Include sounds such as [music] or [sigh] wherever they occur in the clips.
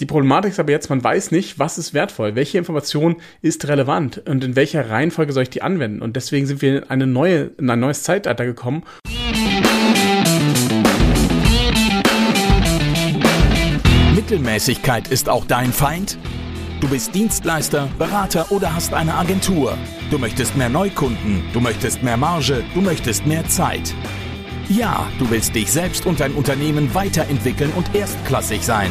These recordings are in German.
Die Problematik ist aber jetzt, man weiß nicht, was ist wertvoll, welche Information ist relevant und in welcher Reihenfolge soll ich die anwenden. Und deswegen sind wir in, eine neue, in ein neues Zeitalter gekommen. Mittelmäßigkeit ist auch dein Feind? Du bist Dienstleister, Berater oder hast eine Agentur. Du möchtest mehr Neukunden, du möchtest mehr Marge, du möchtest mehr Zeit. Ja, du willst dich selbst und dein Unternehmen weiterentwickeln und erstklassig sein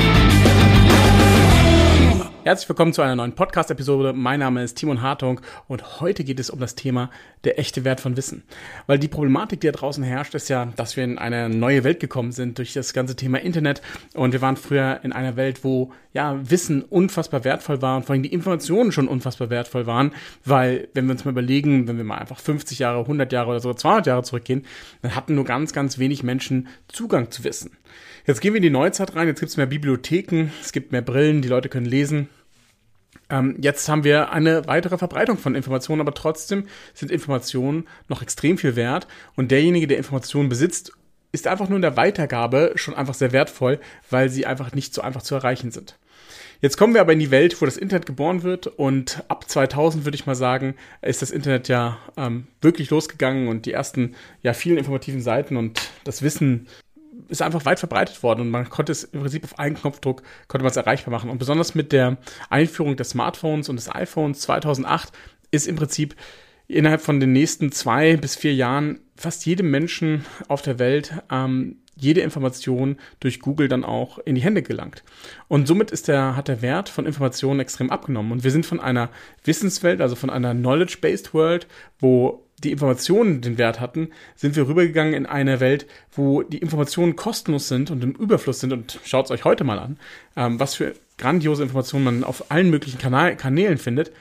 Herzlich willkommen zu einer neuen Podcast-Episode. Mein Name ist Timon Hartung und heute geht es um das Thema der echte Wert von Wissen. Weil die Problematik, die da draußen herrscht, ist ja, dass wir in eine neue Welt gekommen sind durch das ganze Thema Internet und wir waren früher in einer Welt, wo ja Wissen unfassbar wertvoll war und vor allem die Informationen schon unfassbar wertvoll waren, weil wenn wir uns mal überlegen, wenn wir mal einfach 50 Jahre, 100 Jahre oder sogar 200 Jahre zurückgehen, dann hatten nur ganz, ganz wenig Menschen Zugang zu Wissen. Jetzt gehen wir in die Neuzeit rein, jetzt gibt es mehr Bibliotheken, es gibt mehr Brillen, die Leute können lesen. Ähm, jetzt haben wir eine weitere Verbreitung von Informationen, aber trotzdem sind Informationen noch extrem viel wert. Und derjenige, der Informationen besitzt, ist einfach nur in der Weitergabe schon einfach sehr wertvoll, weil sie einfach nicht so einfach zu erreichen sind. Jetzt kommen wir aber in die Welt, wo das Internet geboren wird. Und ab 2000 würde ich mal sagen, ist das Internet ja ähm, wirklich losgegangen. Und die ersten ja vielen informativen Seiten und das Wissen ist einfach weit verbreitet worden und man konnte es im Prinzip auf einen Knopfdruck konnte man es erreichbar machen. Und besonders mit der Einführung des Smartphones und des iPhones 2008 ist im Prinzip innerhalb von den nächsten zwei bis vier Jahren fast jedem Menschen auf der Welt ähm, jede Information durch Google dann auch in die Hände gelangt. Und somit ist der, hat der Wert von Informationen extrem abgenommen. Und wir sind von einer Wissenswelt, also von einer Knowledge-Based World, wo die Informationen den Wert hatten, sind wir rübergegangen in eine Welt, wo die Informationen kostenlos sind und im Überfluss sind. Und schaut es euch heute mal an, ähm, was für grandiose Informationen man auf allen möglichen Kanal Kanälen findet.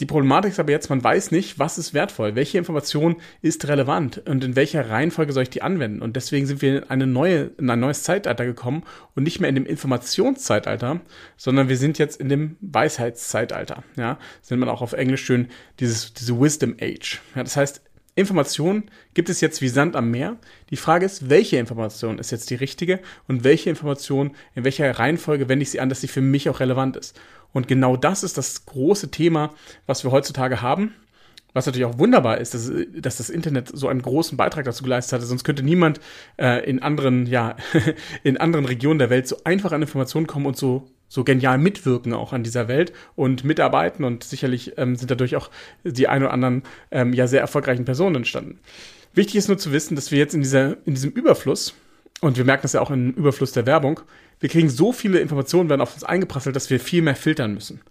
Die Problematik ist aber jetzt, man weiß nicht, was ist wertvoll, welche Information ist relevant und in welcher Reihenfolge soll ich die anwenden. Und deswegen sind wir in, eine neue, in ein neues Zeitalter gekommen und nicht mehr in dem Informationszeitalter, sondern wir sind jetzt in dem Weisheitszeitalter. Ja, sind man auch auf Englisch schön dieses, diese Wisdom Age. Ja, das heißt, Informationen gibt es jetzt wie Sand am Meer. Die Frage ist, welche Information ist jetzt die richtige und welche Information, in welcher Reihenfolge wende ich sie an, dass sie für mich auch relevant ist. Und genau das ist das große Thema, was wir heutzutage haben. Was natürlich auch wunderbar ist, dass, dass das Internet so einen großen Beitrag dazu geleistet hatte. Sonst könnte niemand äh, in anderen, ja, [laughs] in anderen Regionen der Welt so einfach an Informationen kommen und so so genial mitwirken auch an dieser Welt und mitarbeiten und sicherlich ähm, sind dadurch auch die ein oder anderen ähm, ja sehr erfolgreichen Personen entstanden. Wichtig ist nur zu wissen, dass wir jetzt in dieser in diesem Überfluss und wir merken das ja auch im Überfluss der Werbung, wir kriegen so viele Informationen, werden auf uns eingeprasselt, dass wir viel mehr filtern müssen.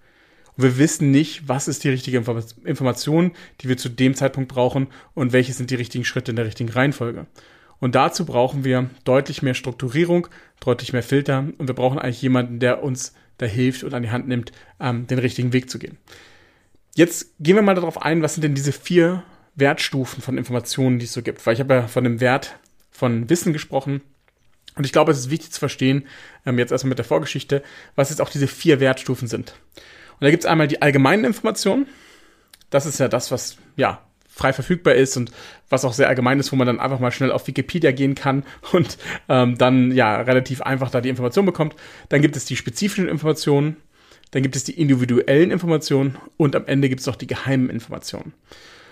Und wir wissen nicht, was ist die richtige Information, die wir zu dem Zeitpunkt brauchen und welche sind die richtigen Schritte in der richtigen Reihenfolge. Und dazu brauchen wir deutlich mehr Strukturierung, deutlich mehr Filter und wir brauchen eigentlich jemanden, der uns da hilft und an die Hand nimmt, ähm, den richtigen Weg zu gehen. Jetzt gehen wir mal darauf ein, was sind denn diese vier Wertstufen von Informationen, die es so gibt. Weil ich habe ja von dem Wert von Wissen gesprochen, und ich glaube, es ist wichtig zu verstehen, ähm, jetzt erstmal mit der Vorgeschichte, was jetzt auch diese vier Wertstufen sind. Und da gibt es einmal die allgemeinen Informationen. Das ist ja das, was ja frei verfügbar ist und was auch sehr allgemein ist, wo man dann einfach mal schnell auf Wikipedia gehen kann [laughs] und ähm, dann ja relativ einfach da die Information bekommt. Dann gibt es die spezifischen Informationen, dann gibt es die individuellen Informationen und am Ende gibt es noch die geheimen Informationen.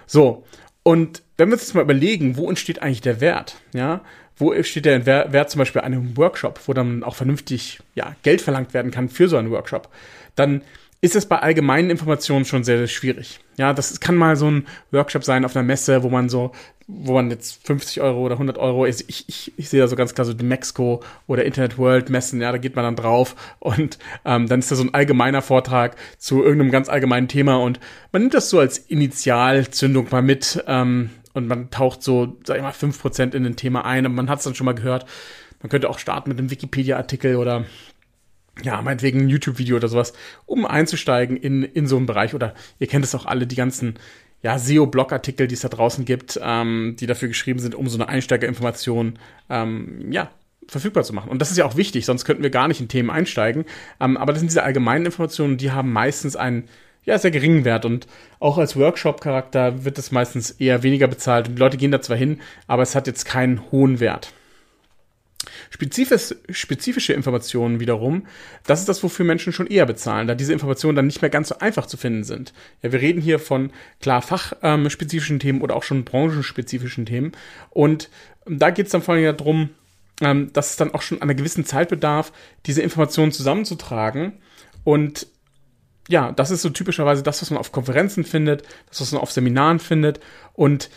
So, und wenn wir uns jetzt mal überlegen, wo entsteht eigentlich der Wert, ja, wo steht der Wert zum Beispiel einem Workshop, wo dann auch vernünftig ja, Geld verlangt werden kann für so einen Workshop, dann ist es bei allgemeinen Informationen schon sehr, sehr schwierig. Ja, das kann mal so ein Workshop sein auf einer Messe, wo man so, wo man jetzt 50 Euro oder 100 Euro, ich, ich, ich sehe da so ganz klar so die Mexico oder Internet World Messen, ja, da geht man dann drauf und ähm, dann ist da so ein allgemeiner Vortrag zu irgendeinem ganz allgemeinen Thema und man nimmt das so als Initialzündung mal mit ähm, und man taucht so, sag ich mal, 5% in ein Thema ein und man hat es dann schon mal gehört. Man könnte auch starten mit einem Wikipedia-Artikel oder ja, meinetwegen ein YouTube-Video oder sowas, um einzusteigen in, in so einen Bereich. Oder ihr kennt es auch alle, die ganzen ja, SEO-Blogartikel, die es da draußen gibt, ähm, die dafür geschrieben sind, um so eine Einsteigerinformation ähm, ja, verfügbar zu machen. Und das ist ja auch wichtig, sonst könnten wir gar nicht in Themen einsteigen. Ähm, aber das sind diese allgemeinen Informationen, die haben meistens einen ja, sehr geringen Wert. Und auch als Workshop-Charakter wird das meistens eher weniger bezahlt. Und die Leute gehen da zwar hin, aber es hat jetzt keinen hohen Wert. Spezifisch, spezifische Informationen wiederum, das ist das, wofür Menschen schon eher bezahlen, da diese Informationen dann nicht mehr ganz so einfach zu finden sind. Ja, wir reden hier von klar fachspezifischen ähm, Themen oder auch schon branchenspezifischen Themen. Und da geht es dann vor allem darum, ähm, dass es dann auch schon einer gewissen Zeit bedarf, diese Informationen zusammenzutragen. Und ja, das ist so typischerweise das, was man auf Konferenzen findet, das, was man auf Seminaren findet. Und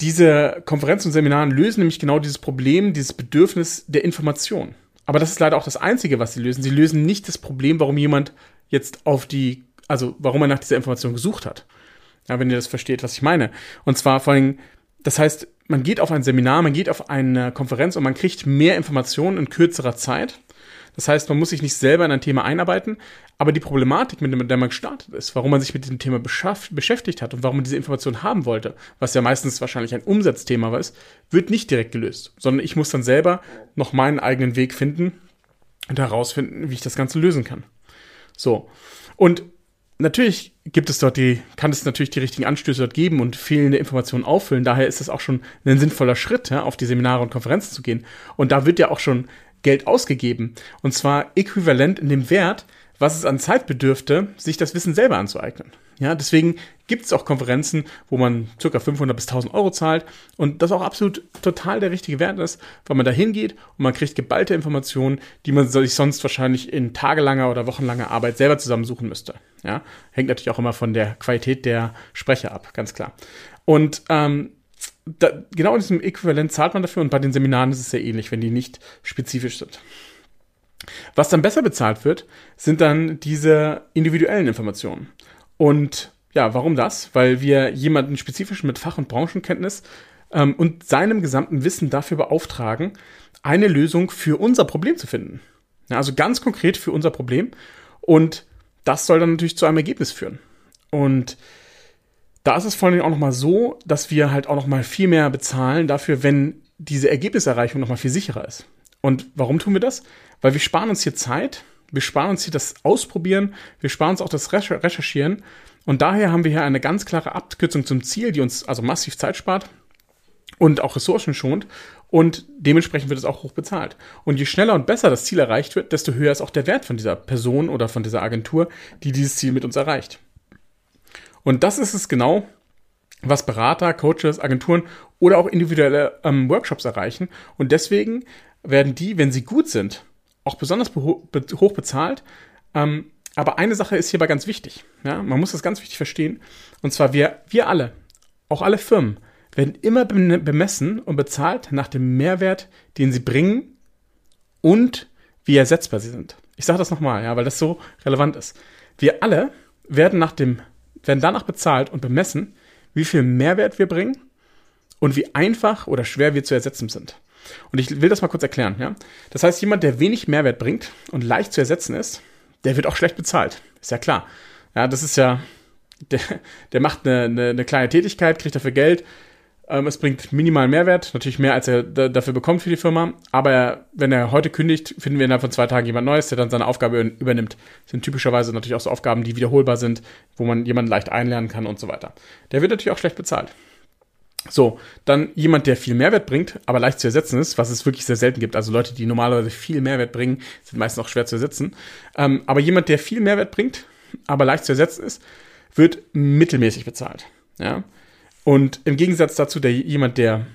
diese Konferenzen und Seminaren lösen nämlich genau dieses Problem, dieses Bedürfnis der Information. Aber das ist leider auch das Einzige, was sie lösen. Sie lösen nicht das Problem, warum jemand jetzt auf die, also warum er nach dieser Information gesucht hat. Ja, wenn ihr das versteht, was ich meine. Und zwar vor allem, das heißt, man geht auf ein Seminar, man geht auf eine Konferenz und man kriegt mehr Informationen in kürzerer Zeit. Das heißt, man muss sich nicht selber in ein Thema einarbeiten, aber die Problematik, mit der man gestartet ist, warum man sich mit diesem Thema beschäftigt hat und warum man diese Information haben wollte, was ja meistens wahrscheinlich ein Umsatzthema war, wird nicht direkt gelöst, sondern ich muss dann selber noch meinen eigenen Weg finden und herausfinden, wie ich das Ganze lösen kann. So. Und natürlich gibt es dort die, kann es natürlich die richtigen Anstöße dort geben und fehlende Informationen auffüllen. Daher ist es auch schon ein sinnvoller Schritt, ja, auf die Seminare und Konferenzen zu gehen. Und da wird ja auch schon Geld ausgegeben. Und zwar äquivalent in dem Wert, was es an Zeit bedürfte, sich das Wissen selber anzueignen. Ja, deswegen gibt es auch Konferenzen, wo man ca. 500 bis 1000 Euro zahlt und das auch absolut total der richtige Wert ist, weil man da hingeht und man kriegt geballte Informationen, die man sich sonst wahrscheinlich in tagelanger oder wochenlanger Arbeit selber zusammensuchen müsste. Ja, hängt natürlich auch immer von der Qualität der Sprecher ab, ganz klar. Und ähm, da, genau in diesem Äquivalent zahlt man dafür und bei den Seminaren ist es sehr ähnlich, wenn die nicht spezifisch sind. Was dann besser bezahlt wird, sind dann diese individuellen Informationen. Und ja, warum das? Weil wir jemanden spezifisch mit Fach- und Branchenkenntnis ähm, und seinem gesamten Wissen dafür beauftragen, eine Lösung für unser Problem zu finden. Ja, also ganz konkret für unser Problem. Und das soll dann natürlich zu einem Ergebnis führen. Und da ist es vor allem auch nochmal so, dass wir halt auch nochmal viel mehr bezahlen dafür, wenn diese Ergebniserreichung nochmal viel sicherer ist. Und warum tun wir das? Weil wir sparen uns hier Zeit, wir sparen uns hier das Ausprobieren, wir sparen uns auch das Recherchieren. Und daher haben wir hier eine ganz klare Abkürzung zum Ziel, die uns also massiv Zeit spart und auch Ressourcen schont. Und dementsprechend wird es auch hoch bezahlt. Und je schneller und besser das Ziel erreicht wird, desto höher ist auch der Wert von dieser Person oder von dieser Agentur, die dieses Ziel mit uns erreicht. Und das ist es genau, was Berater, Coaches, Agenturen oder auch individuelle ähm, Workshops erreichen. Und deswegen werden die, wenn sie gut sind, auch besonders hoch bezahlt. Ähm, aber eine Sache ist hierbei ganz wichtig. Ja? Man muss das ganz wichtig verstehen. Und zwar wir, wir alle, auch alle Firmen, werden immer bemessen und bezahlt nach dem Mehrwert, den sie bringen und wie ersetzbar sie sind. Ich sage das nochmal, ja, weil das so relevant ist. Wir alle werden nach dem werden danach bezahlt und bemessen, wie viel Mehrwert wir bringen und wie einfach oder schwer wir zu ersetzen sind. Und ich will das mal kurz erklären. Ja? Das heißt, jemand, der wenig Mehrwert bringt und leicht zu ersetzen ist, der wird auch schlecht bezahlt. Ist ja klar. Ja, das ist ja, [laughs] der, der macht eine, eine, eine kleine Tätigkeit, kriegt dafür Geld, ähm, es bringt minimal Mehrwert, natürlich mehr, als er dafür bekommt für die Firma. Aber wenn er heute kündigt, finden wir innerhalb von zwei Tagen jemand Neues, der dann seine Aufgabe übernimmt. Das sind typischerweise natürlich auch so Aufgaben, die wiederholbar sind, wo man jemanden leicht einlernen kann und so weiter. Der wird natürlich auch schlecht bezahlt. So, dann jemand, der viel Mehrwert bringt, aber leicht zu ersetzen ist, was es wirklich sehr selten gibt. Also Leute, die normalerweise viel Mehrwert bringen, sind meistens auch schwer zu ersetzen. Ähm, aber jemand, der viel Mehrwert bringt, aber leicht zu ersetzen ist, wird mittelmäßig bezahlt. Ja. Und im Gegensatz dazu, der jemand, der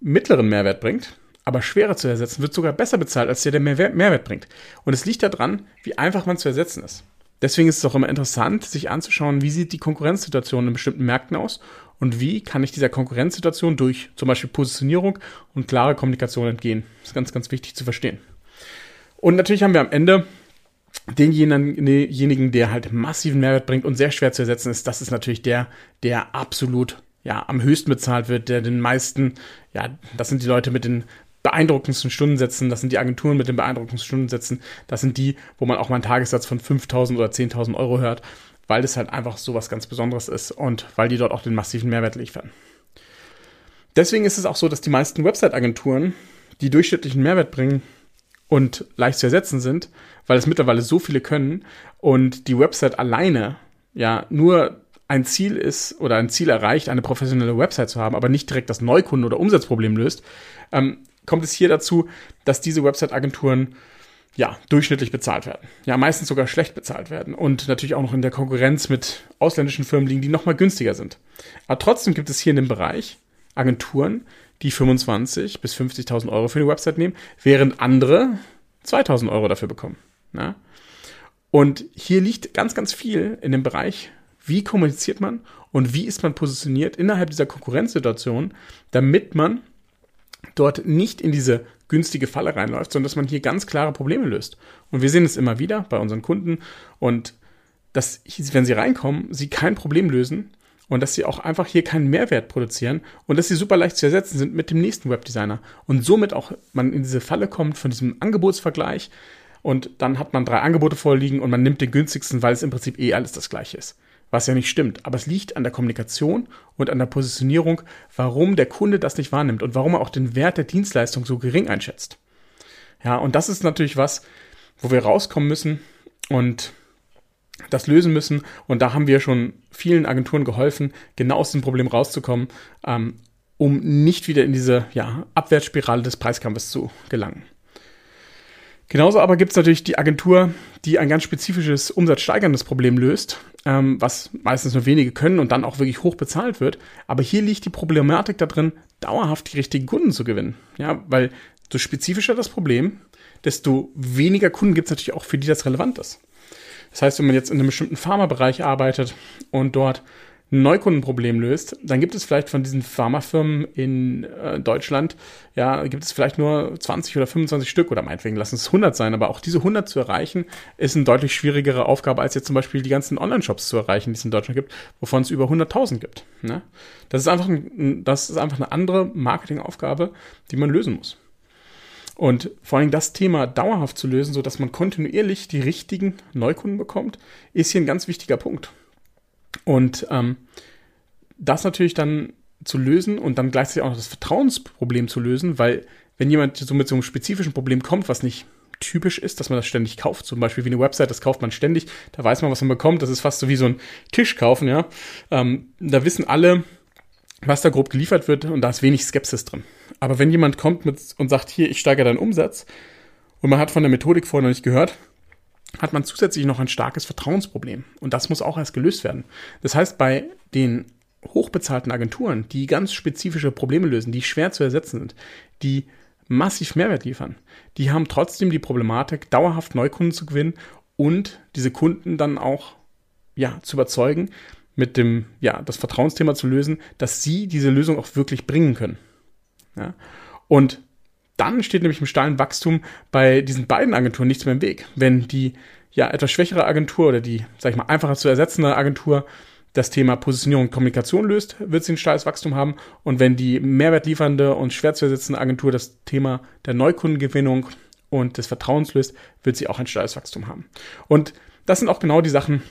mittleren Mehrwert bringt, aber schwerer zu ersetzen, wird sogar besser bezahlt als der, der mehr Mehrwert bringt. Und es liegt daran, wie einfach man zu ersetzen ist. Deswegen ist es auch immer interessant, sich anzuschauen, wie sieht die Konkurrenzsituation in bestimmten Märkten aus und wie kann ich dieser Konkurrenzsituation durch zum Beispiel Positionierung und klare Kommunikation entgehen. Das ist ganz, ganz wichtig zu verstehen. Und natürlich haben wir am Ende denjenigen, der halt massiven Mehrwert bringt und sehr schwer zu ersetzen ist. Das ist natürlich der, der absolut ja, am höchsten bezahlt wird, der den meisten, ja, das sind die Leute mit den beeindruckendsten Stundensätzen, das sind die Agenturen mit den beeindruckendsten Stundensätzen, das sind die, wo man auch mal einen Tagessatz von 5.000 oder 10.000 Euro hört, weil es halt einfach so was ganz Besonderes ist und weil die dort auch den massiven Mehrwert liefern. Deswegen ist es auch so, dass die meisten Website-Agenturen, die durchschnittlichen Mehrwert bringen und leicht zu ersetzen sind, weil es mittlerweile so viele können und die Website alleine ja nur ein Ziel ist oder ein Ziel erreicht, eine professionelle Website zu haben, aber nicht direkt das Neukunden- oder Umsatzproblem löst, ähm, kommt es hier dazu, dass diese Website-Agenturen ja, durchschnittlich bezahlt werden. Ja, meistens sogar schlecht bezahlt werden und natürlich auch noch in der Konkurrenz mit ausländischen Firmen liegen, die nochmal günstiger sind. Aber trotzdem gibt es hier in dem Bereich Agenturen, die 25 bis 50.000 Euro für eine Website nehmen, während andere 2.000 Euro dafür bekommen. Ja? Und hier liegt ganz, ganz viel in dem Bereich, wie kommuniziert man und wie ist man positioniert innerhalb dieser Konkurrenzsituation, damit man dort nicht in diese günstige Falle reinläuft, sondern dass man hier ganz klare Probleme löst. Und wir sehen es immer wieder bei unseren Kunden und dass, wenn sie reinkommen, sie kein Problem lösen und dass sie auch einfach hier keinen Mehrwert produzieren und dass sie super leicht zu ersetzen sind mit dem nächsten Webdesigner und somit auch man in diese Falle kommt von diesem Angebotsvergleich und dann hat man drei Angebote vorliegen und man nimmt den günstigsten, weil es im Prinzip eh alles das gleiche ist was ja nicht stimmt. Aber es liegt an der Kommunikation und an der Positionierung, warum der Kunde das nicht wahrnimmt und warum er auch den Wert der Dienstleistung so gering einschätzt. Ja, und das ist natürlich was, wo wir rauskommen müssen und das lösen müssen. Und da haben wir schon vielen Agenturen geholfen, genau aus dem Problem rauszukommen, ähm, um nicht wieder in diese ja, Abwärtsspirale des Preiskampfes zu gelangen. Genauso aber gibt es natürlich die Agentur, die ein ganz spezifisches umsatzsteigerndes Problem löst, ähm, was meistens nur wenige können und dann auch wirklich hoch bezahlt wird. Aber hier liegt die Problematik da drin, dauerhaft die richtigen Kunden zu gewinnen. Ja, weil so spezifischer das Problem, desto weniger Kunden gibt es natürlich auch, für die das relevant ist. Das heißt, wenn man jetzt in einem bestimmten Pharmabereich arbeitet und dort ein Neukundenproblem löst, dann gibt es vielleicht von diesen Pharmafirmen in äh, Deutschland, ja, gibt es vielleicht nur 20 oder 25 Stück oder meinetwegen lassen es 100 sein, aber auch diese 100 zu erreichen, ist eine deutlich schwierigere Aufgabe, als jetzt zum Beispiel die ganzen Online-Shops zu erreichen, die es in Deutschland gibt, wovon es über 100.000 gibt. Ne? Das, ist einfach ein, das ist einfach eine andere Marketingaufgabe, die man lösen muss. Und vor allem das Thema dauerhaft zu lösen, sodass man kontinuierlich die richtigen Neukunden bekommt, ist hier ein ganz wichtiger Punkt. Und ähm, das natürlich dann zu lösen und dann gleichzeitig auch noch das Vertrauensproblem zu lösen, weil wenn jemand so mit so einem spezifischen Problem kommt, was nicht typisch ist, dass man das ständig kauft, zum Beispiel wie eine Website, das kauft man ständig, da weiß man, was man bekommt, das ist fast so wie so ein Tisch kaufen, ja. Ähm, da wissen alle, was da grob geliefert wird und da ist wenig Skepsis drin. Aber wenn jemand kommt mit und sagt, hier, ich steigere deinen Umsatz und man hat von der Methodik vorher noch nicht gehört, hat man zusätzlich noch ein starkes Vertrauensproblem. Und das muss auch erst gelöst werden. Das heißt, bei den hochbezahlten Agenturen, die ganz spezifische Probleme lösen, die schwer zu ersetzen sind, die massiv Mehrwert liefern, die haben trotzdem die Problematik, dauerhaft Neukunden zu gewinnen und diese Kunden dann auch ja, zu überzeugen, mit dem, ja, das Vertrauensthema zu lösen, dass sie diese Lösung auch wirklich bringen können. Ja? Und dann steht nämlich im steilen Wachstum bei diesen beiden Agenturen nichts mehr im Weg. Wenn die ja etwas schwächere Agentur oder die, sag ich mal, einfacher zu ersetzende Agentur das Thema Positionierung und Kommunikation löst, wird sie ein steiles Wachstum haben. Und wenn die mehrwertliefernde und schwer zu ersetzende Agentur das Thema der Neukundengewinnung und des Vertrauens löst, wird sie auch ein steiles Wachstum haben. Und das sind auch genau die Sachen,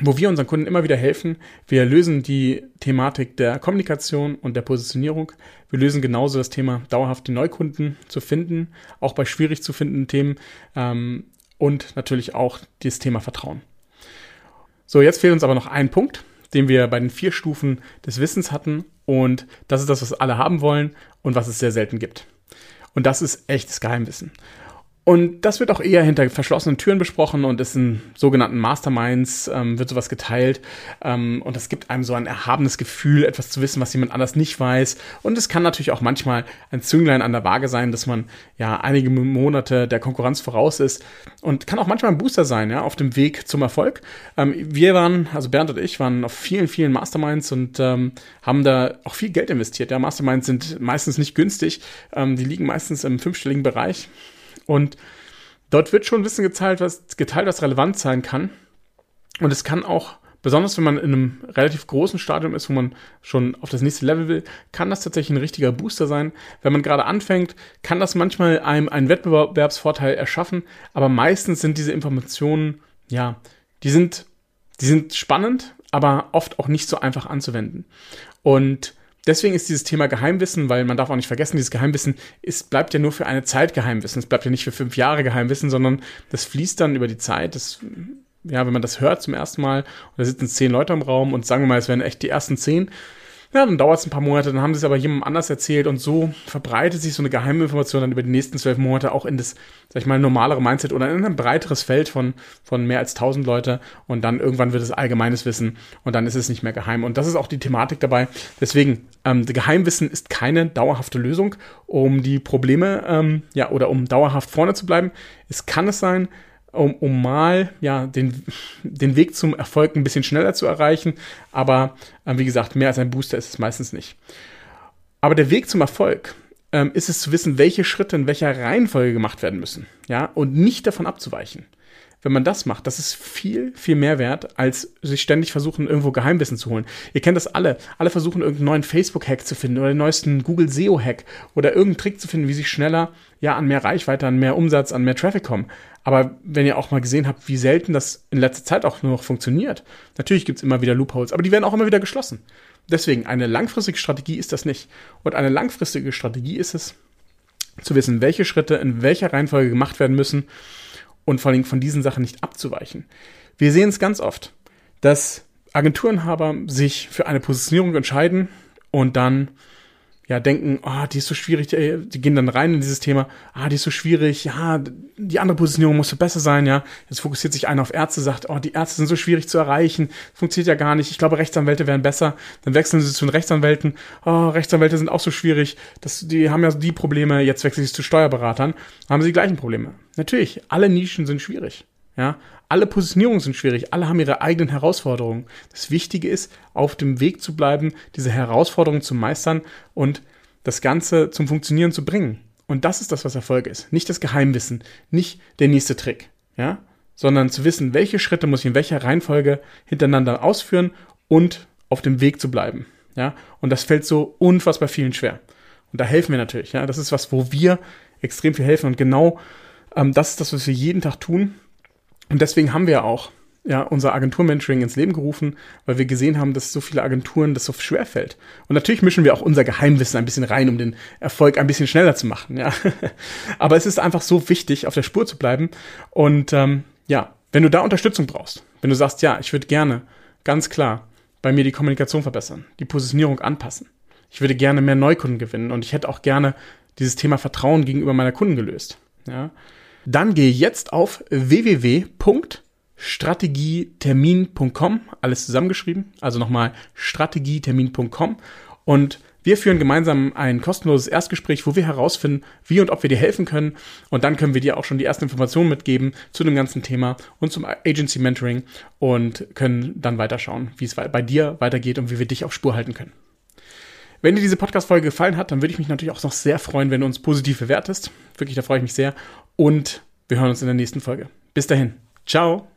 wo wir unseren Kunden immer wieder helfen. Wir lösen die Thematik der Kommunikation und der Positionierung. Wir lösen genauso das Thema dauerhaft die Neukunden zu finden, auch bei schwierig zu findenden Themen ähm, und natürlich auch das Thema Vertrauen. So, jetzt fehlt uns aber noch ein Punkt, den wir bei den vier Stufen des Wissens hatten und das ist das, was alle haben wollen und was es sehr selten gibt. Und das ist echtes Geheimwissen. Und das wird auch eher hinter verschlossenen Türen besprochen und ist in sogenannten Masterminds, ähm, wird sowas geteilt. Ähm, und das gibt einem so ein erhabenes Gefühl, etwas zu wissen, was jemand anders nicht weiß. Und es kann natürlich auch manchmal ein Zünglein an der Waage sein, dass man ja einige Monate der Konkurrenz voraus ist. Und kann auch manchmal ein Booster sein, ja, auf dem Weg zum Erfolg. Ähm, wir waren, also Bernd und ich, waren auf vielen, vielen Masterminds und ähm, haben da auch viel Geld investiert. Ja, Masterminds sind meistens nicht günstig. Ähm, die liegen meistens im fünfstelligen Bereich. Und dort wird schon Wissen geteilt, was, geteilt, was relevant sein kann. Und es kann auch, besonders wenn man in einem relativ großen Stadium ist, wo man schon auf das nächste Level will, kann das tatsächlich ein richtiger Booster sein. Wenn man gerade anfängt, kann das manchmal einem einen Wettbewerbsvorteil erschaffen, aber meistens sind diese Informationen, ja, die sind Die sind spannend, aber oft auch nicht so einfach anzuwenden. Und deswegen ist dieses Thema Geheimwissen, weil man darf auch nicht vergessen, dieses Geheimwissen ist, bleibt ja nur für eine Zeit Geheimwissen. Es bleibt ja nicht für fünf Jahre Geheimwissen, sondern das fließt dann über die Zeit. Das, ja, wenn man das hört zum ersten Mal, und da sitzen zehn Leute im Raum und sagen wir mal, es wären echt die ersten zehn, ja, dann dauert es ein paar Monate, dann haben sie es aber jemandem anders erzählt und so verbreitet sich so eine Geheiminformation dann über die nächsten zwölf Monate auch in das, sag ich mal, normalere Mindset oder in ein breiteres Feld von, von mehr als tausend Leute und dann irgendwann wird es allgemeines Wissen und dann ist es nicht mehr geheim. Und das ist auch die Thematik dabei. Deswegen, ähm, Geheimwissen ist keine dauerhafte Lösung, um die Probleme, ähm, ja, oder um dauerhaft vorne zu bleiben. Es kann es sein, um, um mal ja, den, den Weg zum Erfolg ein bisschen schneller zu erreichen. Aber äh, wie gesagt, mehr als ein Booster ist es meistens nicht. Aber der Weg zum Erfolg ähm, ist es zu wissen, welche Schritte in welcher Reihenfolge gemacht werden müssen. Ja, und nicht davon abzuweichen wenn man das macht, das ist viel, viel mehr wert, als sich ständig versuchen, irgendwo Geheimwissen zu holen. Ihr kennt das alle. Alle versuchen, irgendeinen neuen Facebook-Hack zu finden oder den neuesten Google SEO-Hack oder irgendeinen Trick zu finden, wie sie schneller, ja, an mehr Reichweite, an mehr Umsatz, an mehr Traffic kommen. Aber wenn ihr auch mal gesehen habt, wie selten das in letzter Zeit auch nur noch funktioniert, natürlich gibt's immer wieder Loopholes, aber die werden auch immer wieder geschlossen. Deswegen, eine langfristige Strategie ist das nicht. Und eine langfristige Strategie ist es, zu wissen, welche Schritte in welcher Reihenfolge gemacht werden müssen und vor allem von diesen Sachen nicht abzuweichen. Wir sehen es ganz oft, dass Agenturenhaber sich für eine Positionierung entscheiden und dann ja denken, ah, oh, die ist so schwierig, die, gehen dann rein in dieses Thema, ah, die ist so schwierig, ja, die andere Positionierung muss besser sein, ja. Jetzt fokussiert sich einer auf Ärzte, sagt, oh, die Ärzte sind so schwierig zu erreichen, funktioniert ja gar nicht, ich glaube, Rechtsanwälte wären besser. Dann wechseln sie zu den Rechtsanwälten, oh, Rechtsanwälte sind auch so schwierig, das, die haben ja die Probleme, jetzt wechseln sie zu Steuerberatern, haben sie die gleichen Probleme. Natürlich, alle Nischen sind schwierig. Ja, alle Positionierungen sind schwierig, alle haben ihre eigenen Herausforderungen. Das Wichtige ist, auf dem Weg zu bleiben, diese Herausforderungen zu meistern und das Ganze zum Funktionieren zu bringen. Und das ist das, was Erfolg ist. Nicht das Geheimwissen, nicht der nächste Trick, ja, sondern zu wissen, welche Schritte muss ich in welcher Reihenfolge hintereinander ausführen und auf dem Weg zu bleiben, ja. Und das fällt so unfassbar vielen schwer. Und da helfen wir natürlich, ja. Das ist was, wo wir extrem viel helfen und genau ähm, das ist das, was wir jeden Tag tun und deswegen haben wir auch ja, unser Agentur-Mentoring ins Leben gerufen, weil wir gesehen haben, dass so viele Agenturen das so schwer fällt. Und natürlich mischen wir auch unser Geheimwissen ein bisschen rein, um den Erfolg ein bisschen schneller zu machen. Ja. [laughs] Aber es ist einfach so wichtig, auf der Spur zu bleiben. Und ähm, ja, wenn du da Unterstützung brauchst, wenn du sagst, ja, ich würde gerne ganz klar bei mir die Kommunikation verbessern, die Positionierung anpassen. Ich würde gerne mehr Neukunden gewinnen und ich hätte auch gerne dieses Thema Vertrauen gegenüber meiner Kunden gelöst. Ja, dann gehe jetzt auf www.strategietermin.com, alles zusammengeschrieben, also nochmal strategietermin.com und wir führen gemeinsam ein kostenloses Erstgespräch, wo wir herausfinden, wie und ob wir dir helfen können. Und dann können wir dir auch schon die ersten Informationen mitgeben zu dem ganzen Thema und zum Agency Mentoring und können dann weiterschauen, wie es bei dir weitergeht und wie wir dich auf Spur halten können. Wenn dir diese Podcast-Folge gefallen hat, dann würde ich mich natürlich auch noch sehr freuen, wenn du uns positiv bewertest. Wirklich, da freue ich mich sehr. Und wir hören uns in der nächsten Folge. Bis dahin. Ciao.